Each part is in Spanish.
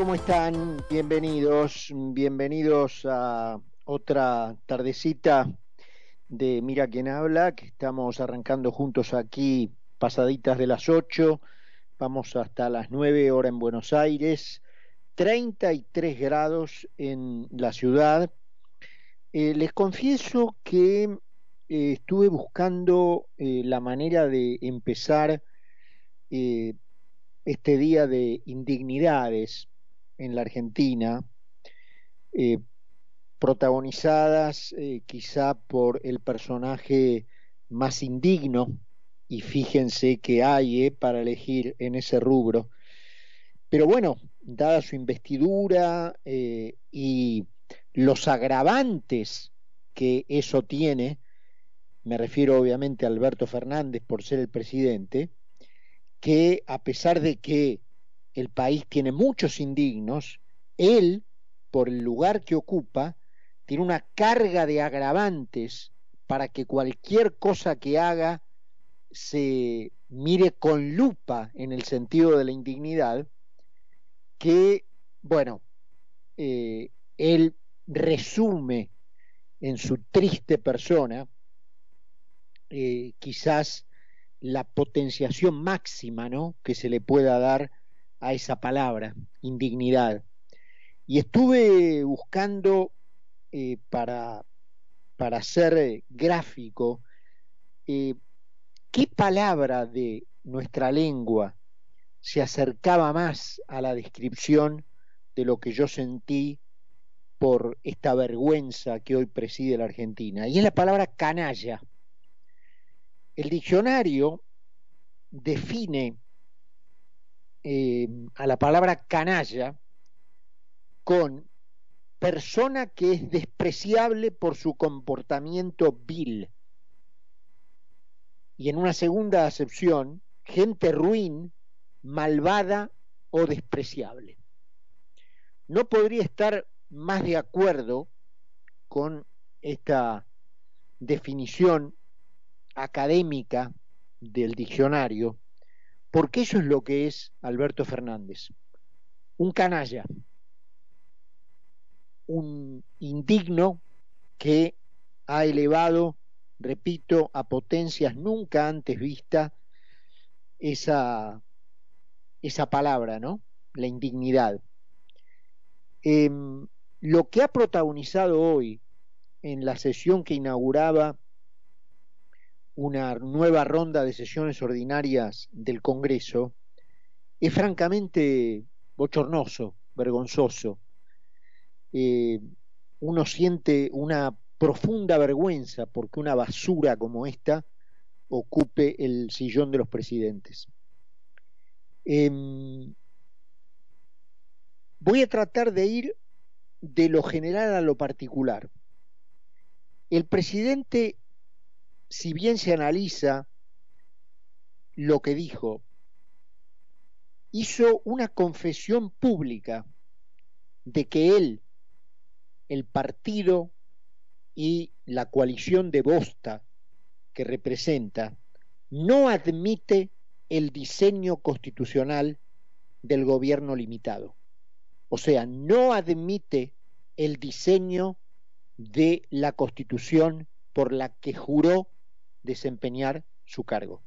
¿Cómo están? Bienvenidos, bienvenidos a otra tardecita de Mira quién habla, que estamos arrancando juntos aquí pasaditas de las 8, vamos hasta las 9 horas en Buenos Aires, 33 grados en la ciudad. Eh, les confieso que eh, estuve buscando eh, la manera de empezar este día de indignidades en la Argentina, protagonizadas quizá por el personaje más indigno, y fíjense que hay para elegir en ese rubro. Pero bueno, dada su investidura y los agravantes que eso tiene, me refiero obviamente a Alberto Fernández por ser el presidente, que a pesar de que el país tiene muchos indignos, él, por el lugar que ocupa, tiene una carga de agravantes para que cualquier cosa que haga se mire con lupa en el sentido de la indignidad, que, bueno, eh, él resume en su triste persona eh, quizás la potenciación máxima ¿no? que se le pueda dar a esa palabra, indignidad. Y estuve buscando eh, para, para ser eh, gráfico qué palabra de nuestra lengua se acercaba más a la descripción de lo que yo sentí por esta vergüenza que hoy preside la Argentina, y es la palabra canalla. El diccionario define eh, a la palabra canalla con persona que es despreciable por su comportamiento vil. Y en una segunda acepción, gente ruin, malvada o despreciable. No podría estar más de acuerdo con esta definición académica del diccionario, porque eso es lo que es Alberto Fernández, un canalla, un indigno que ha elevado, repito, a potencias nunca antes vistas esa, esa palabra, ¿no? La indignidad. Em, lo que ha protagonizado hoy en la sesión que inauguraba una nueva ronda de sesiones ordinarias del Congreso es francamente bochornoso, vergonzoso. Eh, uno siente una profunda vergüenza porque una basura como esta ocupe el sillón de los presidentes. Em, voy a tratar de ir de lo general a lo particular. El presidente, si bien se analiza lo que dijo, hizo una confesión pública de que él, el partido y la coalición de Bosta que representa, no admite el diseño constitucional del gobierno limitado. O sea, no admite el diseño de la constitución por la que juró desempeñar su cargo.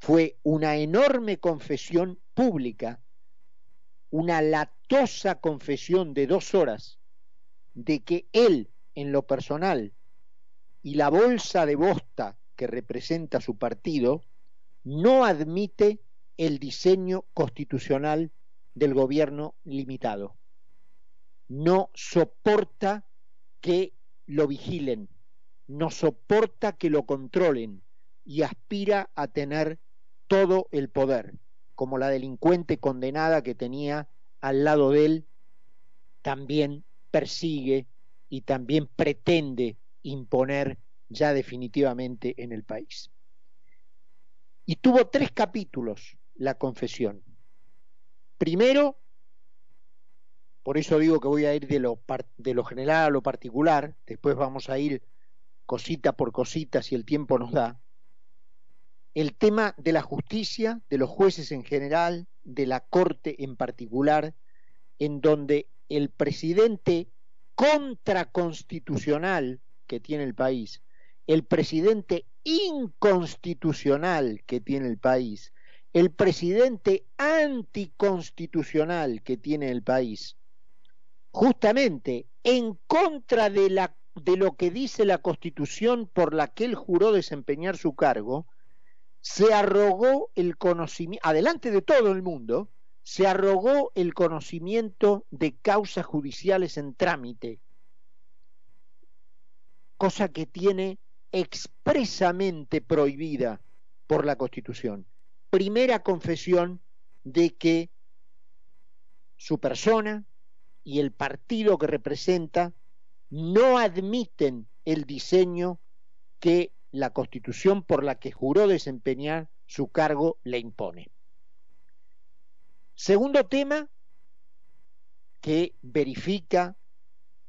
Fue una enorme confesión pública, una latosa confesión de dos horas de que él, en lo personal, y la bolsa de bosta que representa su partido, no admite el diseño constitucional del gobierno limitado. No soporta que lo vigilen, no soporta que lo controlen y aspira a tener todo el poder, como la delincuente condenada que tenía al lado de él, también persigue y también pretende imponer ya definitivamente en el país. Y tuvo tres capítulos la confesión. Primero, por eso digo que voy a ir de lo, de lo general a lo particular, después vamos a ir cosita por cosita si el tiempo nos da, el tema de la justicia, de los jueces en general, de la Corte en particular, en donde el presidente contraconstitucional que tiene el país, el presidente inconstitucional que tiene el país, el presidente anticonstitucional que tiene el país, justamente en contra de, la, de lo que dice la constitución por la que él juró desempeñar su cargo, se arrogó el conocimiento, adelante de todo el mundo, se arrogó el conocimiento de causas judiciales en trámite, cosa que tiene expresamente prohibida por la Constitución. Primera confesión de que su persona y el partido que representa no admiten el diseño que la Constitución por la que juró desempeñar su cargo le impone. Segundo tema que verifica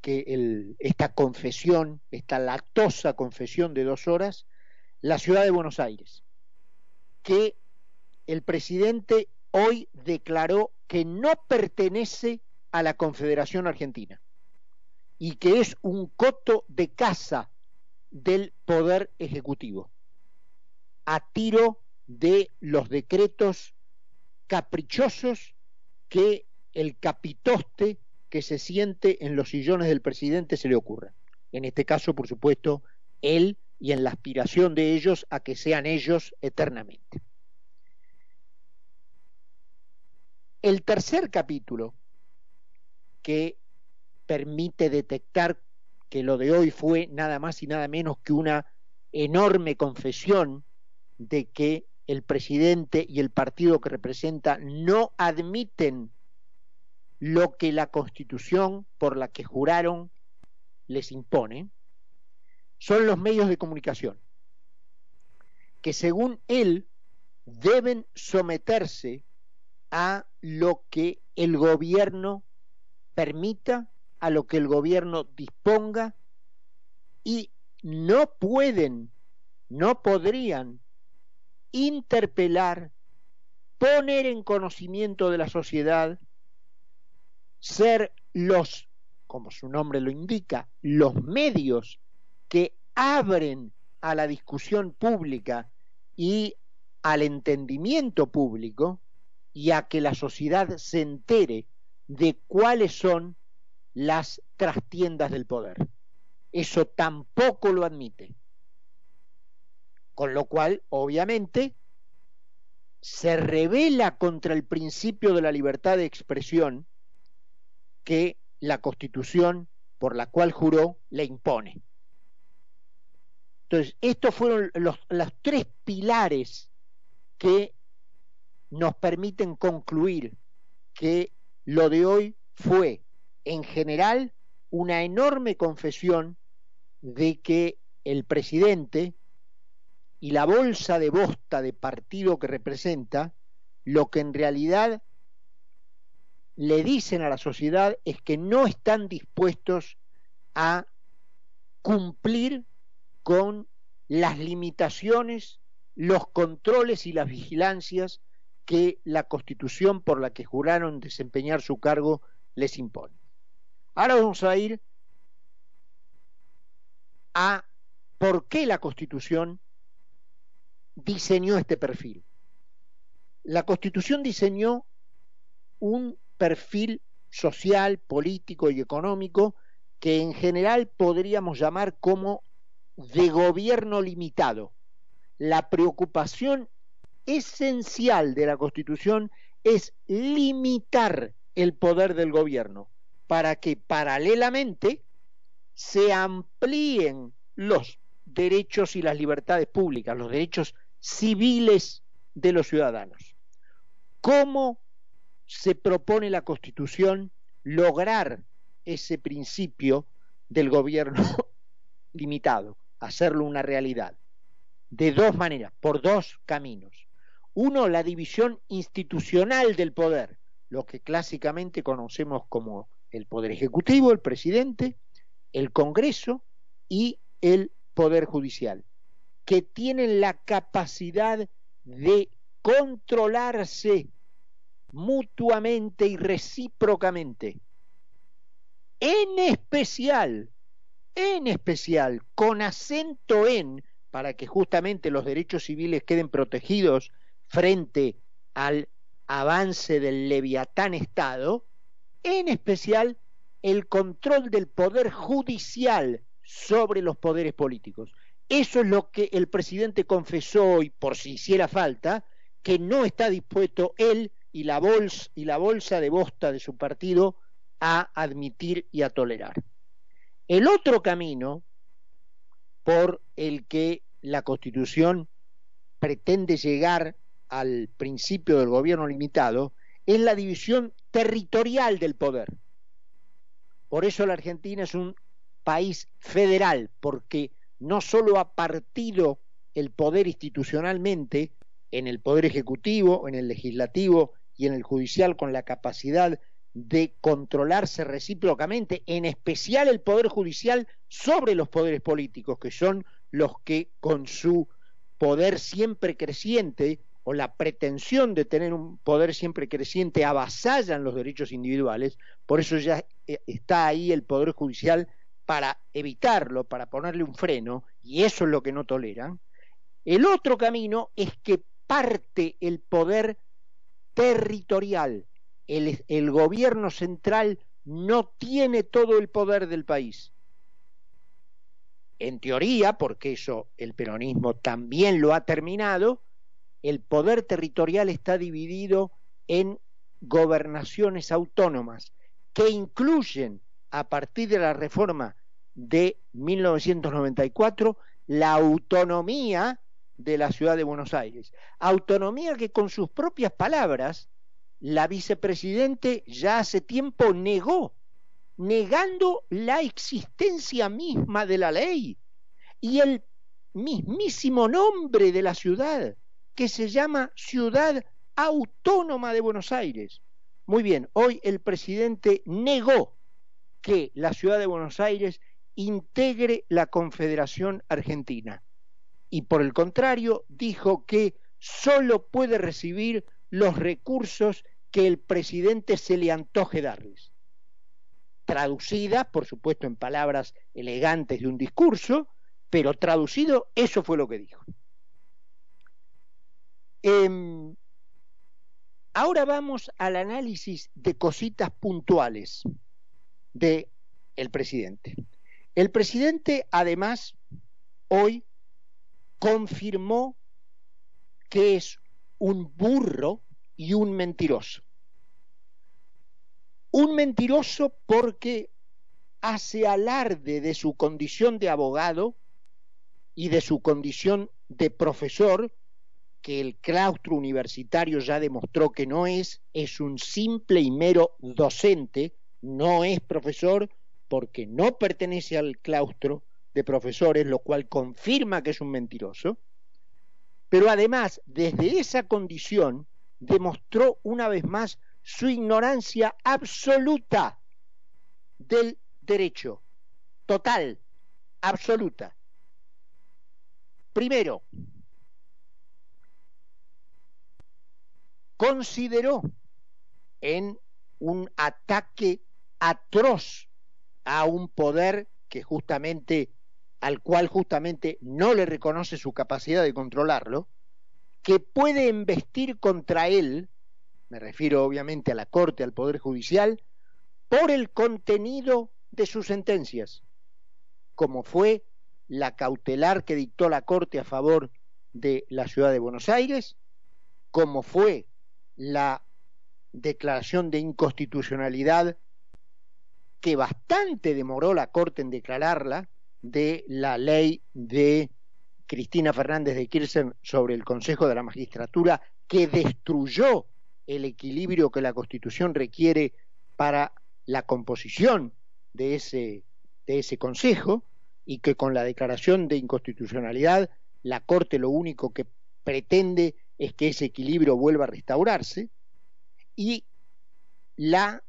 que el, esta confesión, esta lactosa confesión de dos horas, la ciudad de Buenos Aires, que el presidente hoy declaró que no pertenece a la Confederación Argentina y que es un coto de casa del Poder Ejecutivo, a tiro de los decretos caprichosos que el capitoste que se siente en los sillones del presidente se le ocurra. En este caso, por supuesto, él y en la aspiración de ellos a que sean ellos eternamente. El tercer capítulo que permite detectar que lo de hoy fue nada más y nada menos que una enorme confesión de que el presidente y el partido que representa no admiten lo que la constitución por la que juraron les impone, son los medios de comunicación, que según él deben someterse a lo que el gobierno permita, a lo que el gobierno disponga, y no pueden, no podrían interpelar, poner en conocimiento de la sociedad, ser los, como su nombre lo indica, los medios que abren a la discusión pública y al entendimiento público y a que la sociedad se entere de cuáles son las trastiendas del poder. Eso tampoco lo admite. Con lo cual, obviamente, se revela contra el principio de la libertad de expresión que la Constitución por la cual juró le impone. Entonces, estos fueron los, los tres pilares que nos permiten concluir que lo de hoy fue, en general, una enorme confesión de que el presidente y la bolsa de bosta de partido que representa, lo que en realidad le dicen a la sociedad es que no están dispuestos a cumplir con las limitaciones, los controles y las vigilancias que la constitución por la que juraron desempeñar su cargo les impone. Ahora vamos a ir a por qué la constitución diseñó este perfil. La Constitución diseñó un perfil social, político y económico que en general podríamos llamar como de gobierno limitado. La preocupación esencial de la Constitución es limitar el poder del gobierno para que paralelamente se amplíen los derechos y las libertades públicas, los derechos civiles de los ciudadanos. ¿Cómo se propone la Constitución lograr ese principio del gobierno limitado, hacerlo una realidad? De dos maneras, por dos caminos. Uno, la división institucional del poder, lo que clásicamente conocemos como el Poder Ejecutivo, el presidente, el Congreso y el Poder Judicial que tienen la capacidad de controlarse mutuamente y recíprocamente. En especial, en especial, con acento en, para que justamente los derechos civiles queden protegidos frente al avance del leviatán Estado, en especial el control del poder judicial sobre los poderes políticos. Eso es lo que el presidente confesó hoy, por si hiciera falta, que no está dispuesto él y la bolsa, y la bolsa de bosta de su partido a admitir y a tolerar. El otro camino por el que la Constitución pretende llegar al principio del gobierno limitado es la división territorial del poder. Por eso la Argentina es un país federal, porque no solo ha partido el poder institucionalmente en el poder ejecutivo, en el legislativo y en el judicial con la capacidad de controlarse recíprocamente, en especial el poder judicial sobre los poderes políticos, que son los que con su poder siempre creciente o la pretensión de tener un poder siempre creciente avasallan los derechos individuales, por eso ya eh, está ahí el poder judicial para evitarlo, para ponerle un freno, y eso es lo que no toleran. El otro camino es que parte el poder territorial. El, el, gobierno central no tiene todo el poder del país. En teoría, porque eso el peronismo también lo ha terminado, el poder territorial está dividido en gobernaciones autónomas que incluyen a partir de la reforma de 1994 la autonomía de la ciudad de Buenos Aires. Autonomía que con sus propias palabras la vicepresidente ya hace tiempo negó, negando la existencia misma de la ley y el mismísimo nombre de la ciudad, que se llama Ciudad Autónoma de Buenos Aires. Muy bien, hoy el presidente negó que la ciudad de Buenos Aires integre la Confederación Argentina y por el contrario dijo que solo puede recibir los recursos que el presidente se le antoje darles. Traducida, por supuesto, en palabras elegantes de un discurso, pero traducido, eso fue lo que dijo. Eh, ahora vamos al análisis de cositas puntuales de el presidente. El presidente, además, hoy confirmó que es un burro y un mentiroso. Un mentiroso porque hace alarde de su condición de abogado y de su condición de profesor, que el claustro universitario ya demostró que no es, es un simple y mero docente, no es profesor porque no pertenece al claustro de profesores, lo cual confirma que es un mentiroso, pero además desde esa condición demostró una vez más su ignorancia absoluta del derecho, total, absoluta. Primero, consideró en un ataque atroz a un poder que justamente al cual justamente no le reconoce su capacidad de controlarlo, que puede embestir contra él, me refiero obviamente a la Corte, al Poder Judicial, por el contenido de sus sentencias, como fue la cautelar que dictó la Corte a favor de la ciudad de Buenos Aires, como fue la declaración de inconstitucionalidad que bastante demoró la Corte en declararla de la ley de Cristina Fernández de Kirchner sobre el Consejo de la Magistratura que destruyó el equilibrio que la Constitución requiere para la composición de ese, de ese Consejo y que con la declaración de inconstitucionalidad la Corte lo único que pretende es que ese equilibrio vuelva a restaurarse y la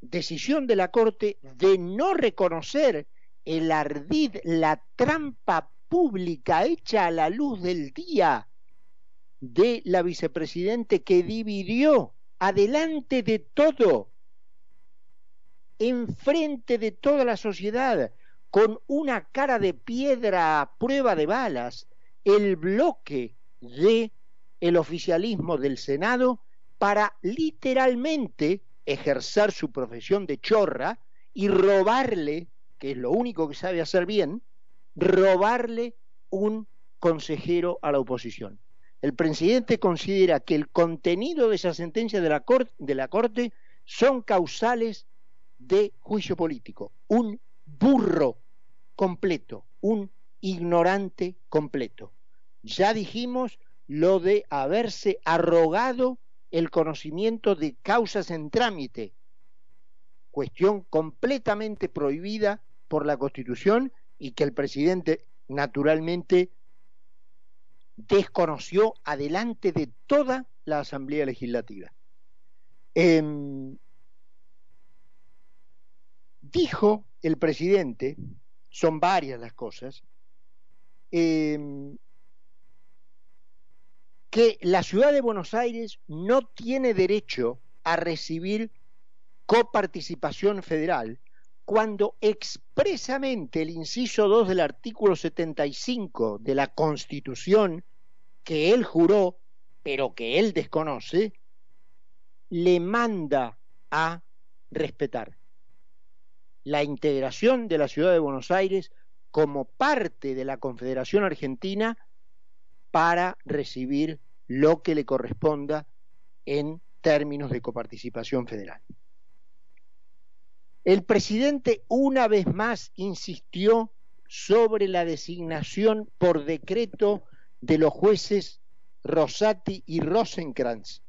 decisión de la Corte de no reconocer el ardid, la trampa pública hecha a la luz del día de la vicepresidente que dividió adelante de todo, enfrente de toda la sociedad, con una cara de piedra a prueba de balas, el bloque de el oficialismo del Senado para literalmente ejercer su profesión de chorra y robarle, que es lo único que sabe hacer bien, robarle un consejero a la oposición. El presidente considera que el contenido de esa sentencia de la, corte, de la Corte son causales de juicio político, un burro completo, un ignorante completo. Ya dijimos lo de haberse arrogado el conocimiento de causas en trámite, cuestión completamente prohibida por la Constitución y que el presidente naturalmente desconoció adelante de toda la Asamblea Legislativa. Eh, dijo el presidente, son varias las cosas, eh, que la ciudad de Buenos Aires no tiene derecho a recibir coparticipación federal cuando expresamente el inciso 2 del artículo 75 de la Constitución que él juró, pero que él desconoce, le manda a respetar. La integración de la ciudad de Buenos Aires como parte de la Confederación Argentina para recibir lo que le corresponda en términos de coparticipación federal. El presidente una vez más insistió sobre la designación por decreto de los jueces Rosati y Rosenkrantz,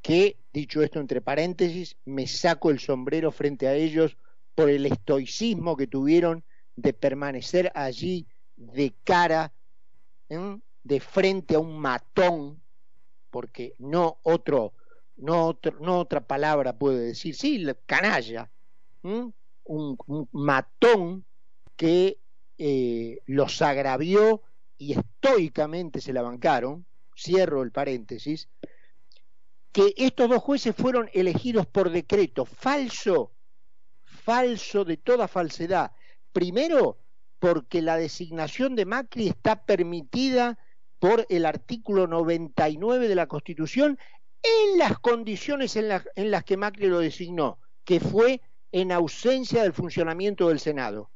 que, dicho esto entre paréntesis, me saco el sombrero frente a ellos por el estoicismo que tuvieron de permanecer allí de cara, ¿eh? De frente a un matón, porque no otro, no, otro, no otra palabra puede decir, sí, canalla, un, matón que eh, los agravió y estoicamente se la bancaron, cierro el paréntesis, que estos dos jueces fueron elegidos por decreto falso falso de toda falsedad. Primero, porque la designación de Macri está permitida por el artículo 99 de la Constitución en las condiciones en, en las que Macri lo designó, que fue en ausencia del funcionamiento del Senado.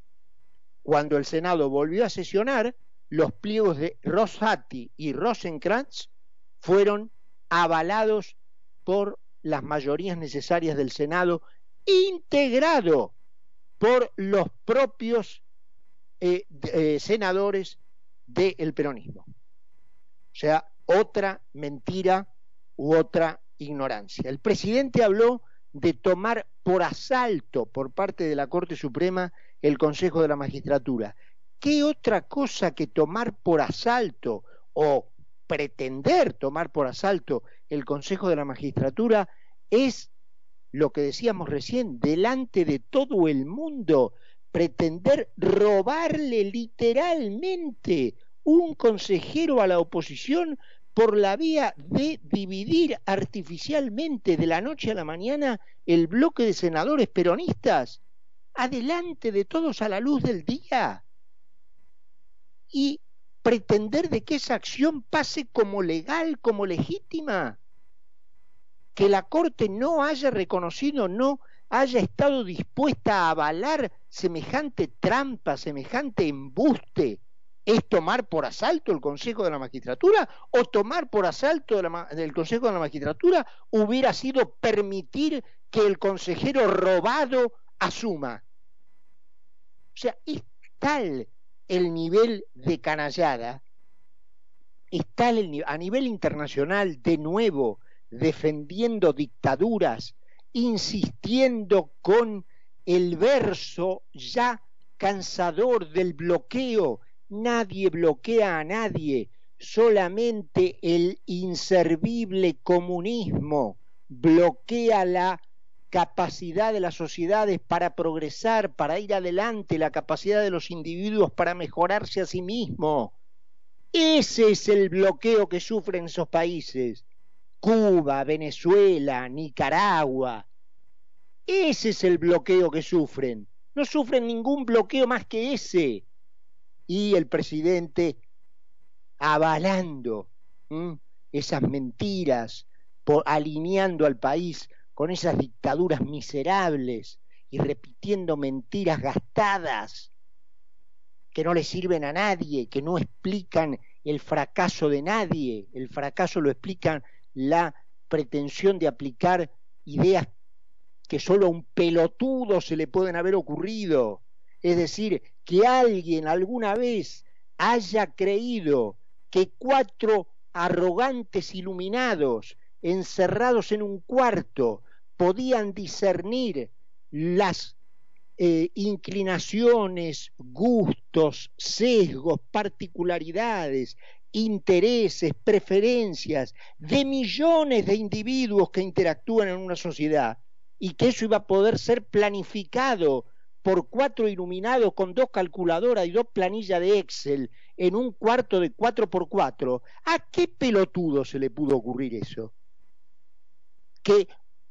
Cuando el Senado volvió a sesionar, los pliegos de Rosati y Rosenkrantz fueron avalados por las mayorías necesarias del Senado integrado por los propios eh, eh, senadores del peronismo. Sea, otra mentira u otra ignorancia. El presidente habló de tomar por asalto por parte de la Corte Suprema el Consejo de la Magistratura. ¿Qué otra cosa que tomar por asalto o pretender tomar por asalto el Consejo de la Magistratura es lo que decíamos recién, delante de todo el mundo, pretender robarle literalmente un consejero a la oposición por la vía de dividir artificialmente de la noche a la mañana el bloque de senadores peronistas, adelante de todos a la luz del día, y pretender de que esa acción pase como legal, como legítima. Que la Corte no haya reconocido, no haya estado dispuesta a avalar semejante trampa, semejante embuste, es tomar por asalto el Consejo de la Magistratura o tomar por asalto el Consejo de la Magistratura hubiera sido permitir que el consejero robado asuma. O sea, es tal el nivel de canallada, es tal a nivel internacional de nuevo defendiendo dictaduras, insistiendo con el verso ya cansador del bloqueo. Nadie bloquea a nadie, solamente el inservible comunismo bloquea la capacidad de las sociedades para progresar, para ir adelante, la capacidad de los individuos para mejorarse a sí mismos. Ese es el bloqueo que sufren esos países Cuba, Venezuela, Nicaragua. Ese es el bloqueo que sufren. No sufren ningún bloqueo más que ese. Y el presidente avalando esas mentiras, alineando al país con esas dictaduras miserables y repitiendo mentiras gastadas que no le sirven a nadie, que no explican el fracaso de nadie, el fracaso lo explican la pretensión de aplicar ideas que solo a un pelotudo se le pueden haber ocurrido. Es decir, que alguien alguna vez haya creído que cuatro arrogantes iluminados encerrados en un cuarto podían discernir las eh, inclinaciones, gustos, sesgos, particularidades, intereses, preferencias de millones de individuos que interactúan en una sociedad y que eso iba a poder ser planificado por cuatro iluminados con dos calculadoras y dos planillas de Excel en un cuarto de cuatro por cuatro, ¿a qué pelotudo se le pudo ocurrir eso? Que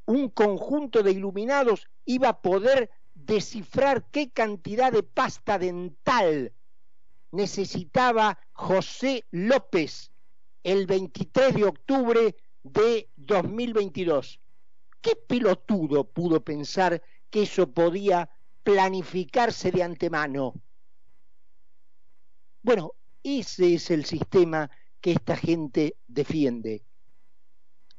un conjunto de iluminados iba a poder descifrar qué cantidad de pasta dental necesitaba José López el 23 de octubre de 2022. ¿Qué pelotudo pudo pensar que eso podía planificarse de antemano? Bueno, ese es el sistema que esta gente defiende.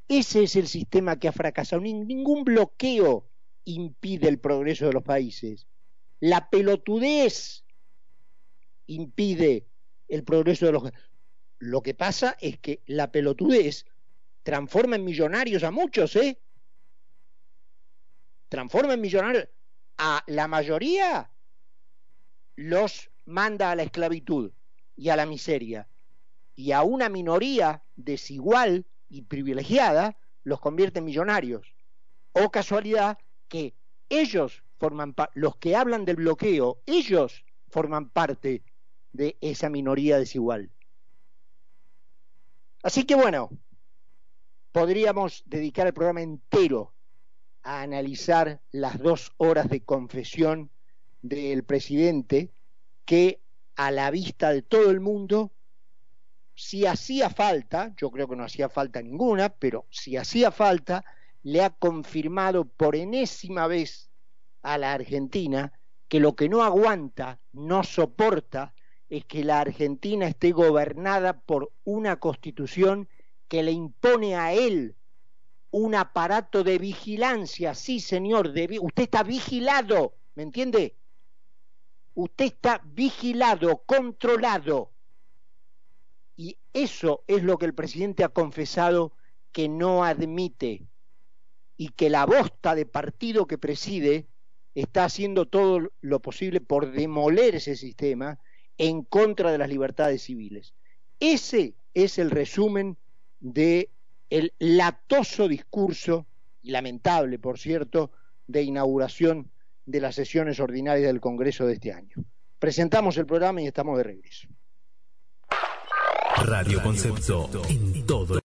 Ese es el sistema que ha fracasado. Ningún bloqueo impide el progreso de los países. La pelotudez impide el progreso de los... Lo que pasa es que la pelotudez transforma en millonarios a muchos, ¿eh? Transforma en millonarios. A la mayoría los manda a la esclavitud y a la miseria. Y a una minoría desigual y privilegiada los convierte en millonarios. O casualidad que ellos forman los que hablan del bloqueo, ellos forman parte de esa minoría desigual. Así que bueno, podríamos dedicar el programa entero a analizar las dos horas de confesión del presidente que a la vista de todo el mundo si hacía falta, yo creo que no hacía falta ninguna, pero si hacía falta, le ha confirmado por enésima vez a la Argentina que lo que no aguanta, no soporta, es que la Argentina esté gobernada por una constitución que le impone a él un aparato de vigilancia. Sí, señor, usted está vigilado, ¿me entiende? Usted está vigilado, controlado. Y eso es lo que el presidente ha confesado que no admite y que la bosta de partido que preside está haciendo todo lo posible por demoler ese sistema en contra de las libertades civiles. Ese es el resumen de el latoso discurso, lamentable por cierto, de inauguración de las sesiones ordinarias del Congreso de este año. Presentamos el programa y estamos de regreso. Radio Concepto en todo